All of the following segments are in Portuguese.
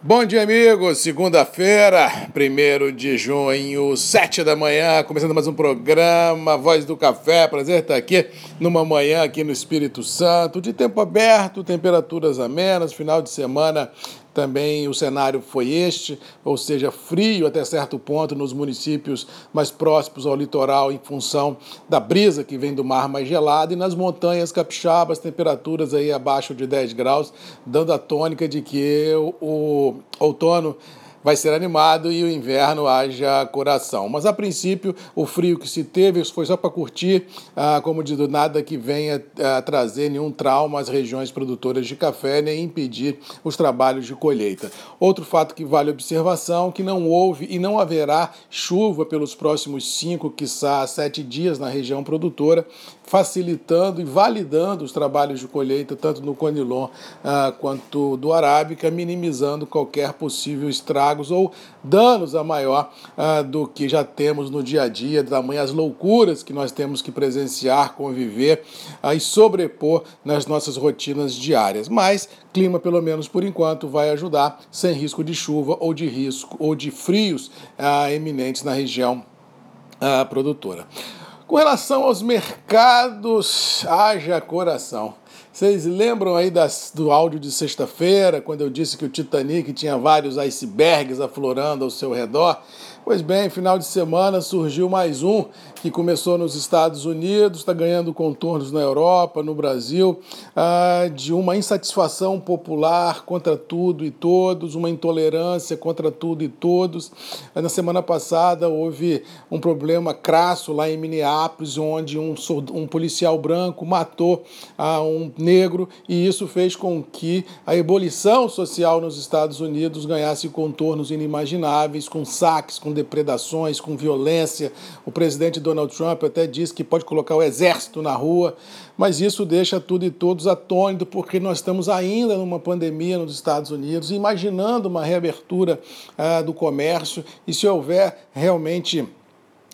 Bom dia, amigos. Segunda-feira, 1 de junho, 7 da manhã, começando mais um programa Voz do Café. Prazer estar aqui numa manhã aqui no Espírito Santo, de tempo aberto, temperaturas amenas, final de semana também o cenário foi este, ou seja, frio até certo ponto nos municípios mais próximos ao litoral, em função da brisa que vem do mar mais gelado, e nas montanhas capixabas, temperaturas aí abaixo de 10 graus, dando a tônica de que o outono vai ser animado e o inverno haja coração. Mas a princípio, o frio que se teve foi só para curtir, ah, como diz, nada que venha ah, trazer nenhum trauma às regiões produtoras de café, nem impedir os trabalhos de colheita. Outro fato que vale observação, que não houve e não haverá chuva pelos próximos cinco, quiçá sete dias na região produtora, facilitando e validando os trabalhos de colheita, tanto no Conilon ah, quanto do Arábica, minimizando qualquer possível estragos ou danos a maior ah, do que já temos no dia a dia, tamanho as loucuras que nós temos que presenciar, conviver ah, e sobrepor nas nossas rotinas diárias. Mas clima, pelo menos por enquanto, vai ajudar sem risco de chuva ou de risco ou de frios ah, eminentes na região produtora. Com relação aos mercados, haja coração. Vocês lembram aí das, do áudio de sexta-feira, quando eu disse que o Titanic tinha vários icebergs aflorando ao seu redor? Pois bem, final de semana surgiu mais um que começou nos Estados Unidos, está ganhando contornos na Europa, no Brasil, ah, de uma insatisfação popular contra tudo e todos, uma intolerância contra tudo e todos. Na semana passada houve um problema crasso lá em Minneapolis, onde um, um policial branco matou ah, um negro e isso fez com que a ebulição social nos Estados Unidos ganhasse contornos inimagináveis, com saques, com depredações, com violência. O presidente Donald Trump até disse que pode colocar o exército na rua, mas isso deixa tudo e todos atônitos, porque nós estamos ainda numa pandemia nos Estados Unidos, imaginando uma reabertura ah, do comércio, e se houver realmente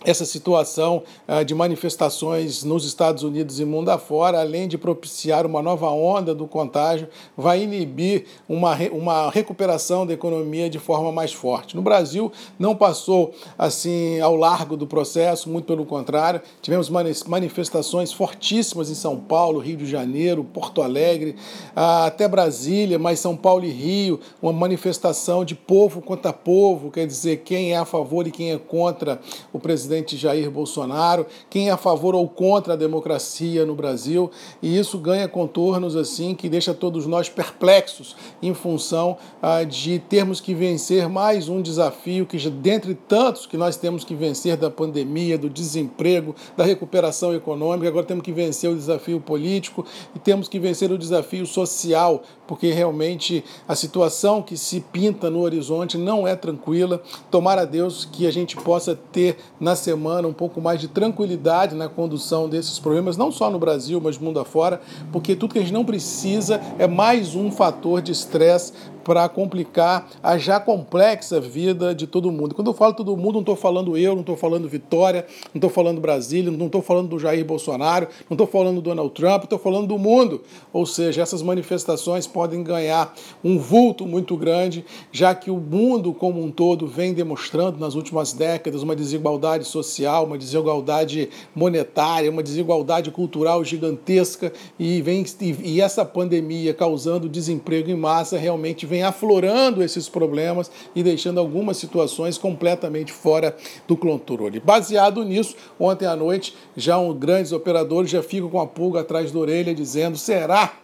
essa situação uh, de manifestações nos Estados Unidos e mundo afora, além de propiciar uma nova onda do contágio, vai inibir uma, uma recuperação da economia de forma mais forte. No Brasil, não passou assim ao largo do processo, muito pelo contrário, tivemos manifestações fortíssimas em São Paulo, Rio de Janeiro, Porto Alegre, uh, até Brasília, mas São Paulo e Rio, uma manifestação de povo contra povo, quer dizer, quem é a favor e quem é contra o presidente presidente Jair Bolsonaro, quem é a favor ou contra a democracia no Brasil, e isso ganha contornos assim que deixa todos nós perplexos em função ah, de termos que vencer mais um desafio que, dentre tantos que nós temos que vencer da pandemia, do desemprego, da recuperação econômica, agora temos que vencer o desafio político e temos que vencer o desafio social, porque realmente a situação que se pinta no horizonte não é tranquila. Tomara a Deus que a gente possa ter na semana um pouco mais de tranquilidade na condução desses problemas, não só no Brasil, mas mundo afora, porque tudo que a gente não precisa é mais um fator de estresse para complicar a já complexa vida de todo mundo. Quando eu falo todo mundo, não estou falando eu, não estou falando Vitória, não estou falando Brasília, não estou falando do Jair Bolsonaro, não estou falando do Donald Trump, estou falando do mundo. Ou seja, essas manifestações podem ganhar um vulto muito grande, já que o mundo como um todo vem demonstrando nas últimas décadas uma desigualdade social, uma desigualdade monetária, uma desigualdade cultural gigantesca e, vem, e, e essa pandemia causando desemprego em massa realmente vem aflorando esses problemas e deixando algumas situações completamente fora do controle. Baseado nisso, ontem à noite, já um grandes operadores já ficam com a pulga atrás da orelha dizendo: será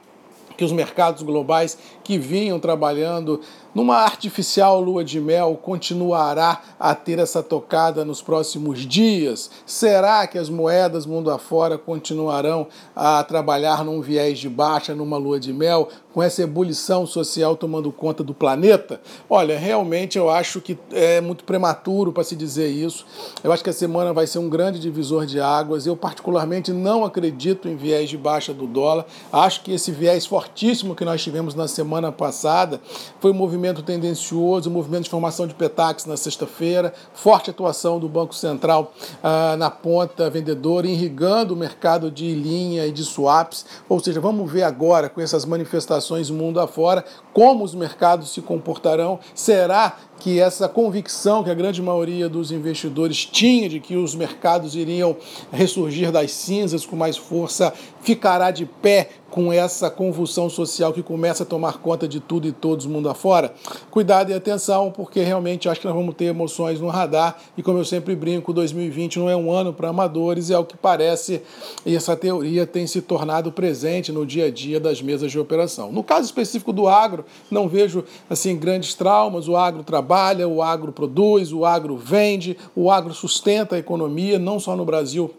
que os mercados globais que vinham trabalhando numa artificial lua de mel continuará a ter essa tocada nos próximos dias? Será que as moedas mundo afora continuarão a trabalhar num viés de baixa, numa lua de mel, com essa ebulição social tomando conta do planeta? Olha, realmente eu acho que é muito prematuro para se dizer isso. Eu acho que a semana vai ser um grande divisor de águas. Eu, particularmente, não acredito em viés de baixa do dólar. Acho que esse viés fortíssimo que nós tivemos na semana passada foi um movimento tendencioso, movimento de formação de petax na sexta-feira, forte atuação do Banco Central ah, na ponta vendedora, irrigando o mercado de linha e de swaps. Ou seja, vamos ver agora com essas manifestações mundo afora como os mercados se comportarão? Será que essa convicção que a grande maioria dos investidores tinha de que os mercados iriam ressurgir das cinzas com mais força ficará de pé com essa convulsão social que começa a tomar conta de tudo e todos mundo afora? Cuidado e atenção, porque realmente acho que nós vamos ter emoções no radar e como eu sempre brinco, 2020 não é um ano para amadores, é o que parece e essa teoria tem se tornado presente no dia a dia das mesas de operação. No caso específico do agro, não vejo assim grandes traumas, o agro trabalha, o agro produz, o agro vende, o agro sustenta a economia, não só no Brasil,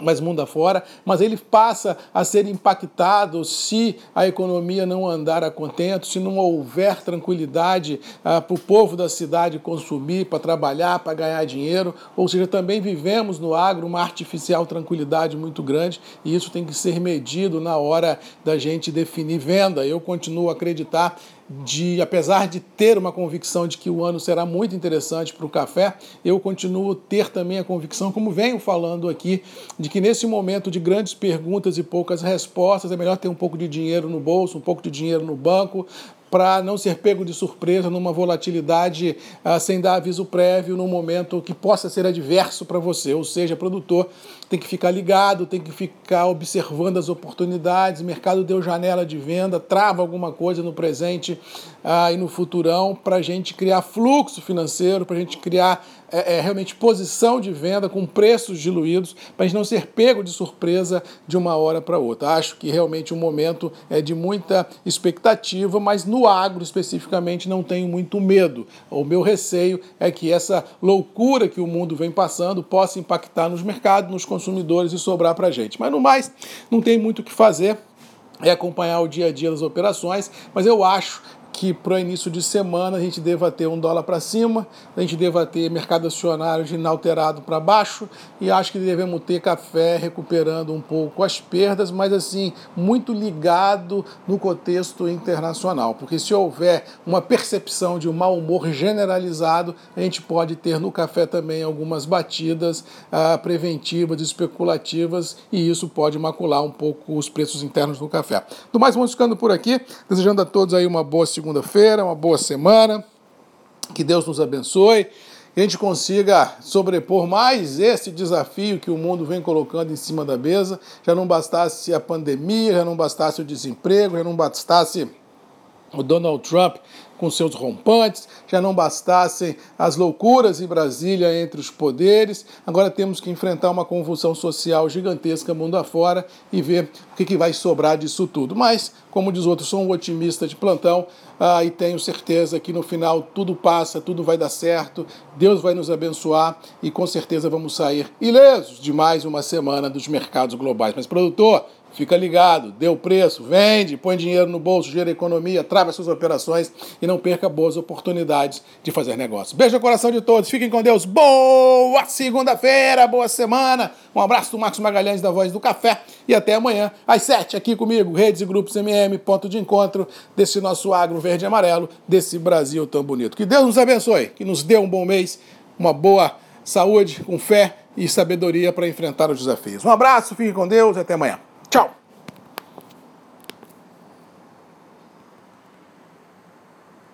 mas mundo afora, mas ele passa a ser impactado se a economia não andar a contento, se não houver tranquilidade ah, para o povo da cidade consumir, para trabalhar, para ganhar dinheiro, ou seja, também vivemos no agro uma artificial tranquilidade muito grande e isso tem que ser medido na hora da gente definir venda. Eu continuo a acreditar de, apesar de ter uma convicção de que o ano será muito interessante para o café, eu continuo ter também a convicção, como venho falando aqui, de que nesse momento de grandes perguntas e poucas respostas, é melhor ter um pouco de dinheiro no bolso, um pouco de dinheiro no banco, para não ser pego de surpresa numa volatilidade ah, sem dar aviso prévio num momento que possa ser adverso para você. Ou seja, produtor tem que ficar ligado, tem que ficar observando as oportunidades. O mercado deu janela de venda, trava alguma coisa no presente ah, e no futurão para a gente criar fluxo financeiro, para a gente criar é, é, realmente posição de venda com preços diluídos, para não ser pego de surpresa de uma hora para outra. Acho que realmente o momento é de muita expectativa, mas no agro especificamente não tenho muito medo. O meu receio é que essa loucura que o mundo vem passando possa impactar nos mercados, nos consumidores e sobrar para a gente. Mas no mais, não tem muito o que fazer é acompanhar o dia a dia das operações, mas eu acho que para o início de semana a gente deva ter um dólar para cima, a gente deva ter mercado acionário inalterado para baixo e acho que devemos ter café recuperando um pouco as perdas, mas assim, muito ligado no contexto internacional, porque se houver uma percepção de um mau humor generalizado, a gente pode ter no café também algumas batidas ah, preventivas, especulativas e isso pode macular um pouco os preços internos do café. Do mais, vamos ficando por aqui, desejando a todos aí uma boa segunda segunda-feira, uma boa semana. Que Deus nos abençoe. Que a gente consiga sobrepor mais esse desafio que o mundo vem colocando em cima da mesa. Já não bastasse a pandemia, já não bastasse o desemprego, já não bastasse o Donald Trump com seus rompantes, já não bastassem as loucuras em Brasília entre os poderes, agora temos que enfrentar uma convulsão social gigantesca mundo afora e ver o que, que vai sobrar disso tudo. Mas, como diz outro, sou um otimista de plantão ah, e tenho certeza que no final tudo passa, tudo vai dar certo, Deus vai nos abençoar e com certeza vamos sair ilesos de mais uma semana dos mercados globais. Mas, produtor, Fica ligado, deu preço, vende, põe dinheiro no bolso, gera economia, trava suas operações e não perca boas oportunidades de fazer negócio. Beijo no coração de todos, fiquem com Deus. Boa segunda-feira, boa semana. Um abraço do Marcos Magalhães da Voz do Café e até amanhã às sete aqui comigo, Redes e Grupos MM, ponto de encontro desse nosso agro verde e amarelo, desse Brasil tão bonito. Que Deus nos abençoe, que nos dê um bom mês, uma boa saúde, com fé e sabedoria para enfrentar os desafios. Um abraço, fiquem com Deus e até amanhã.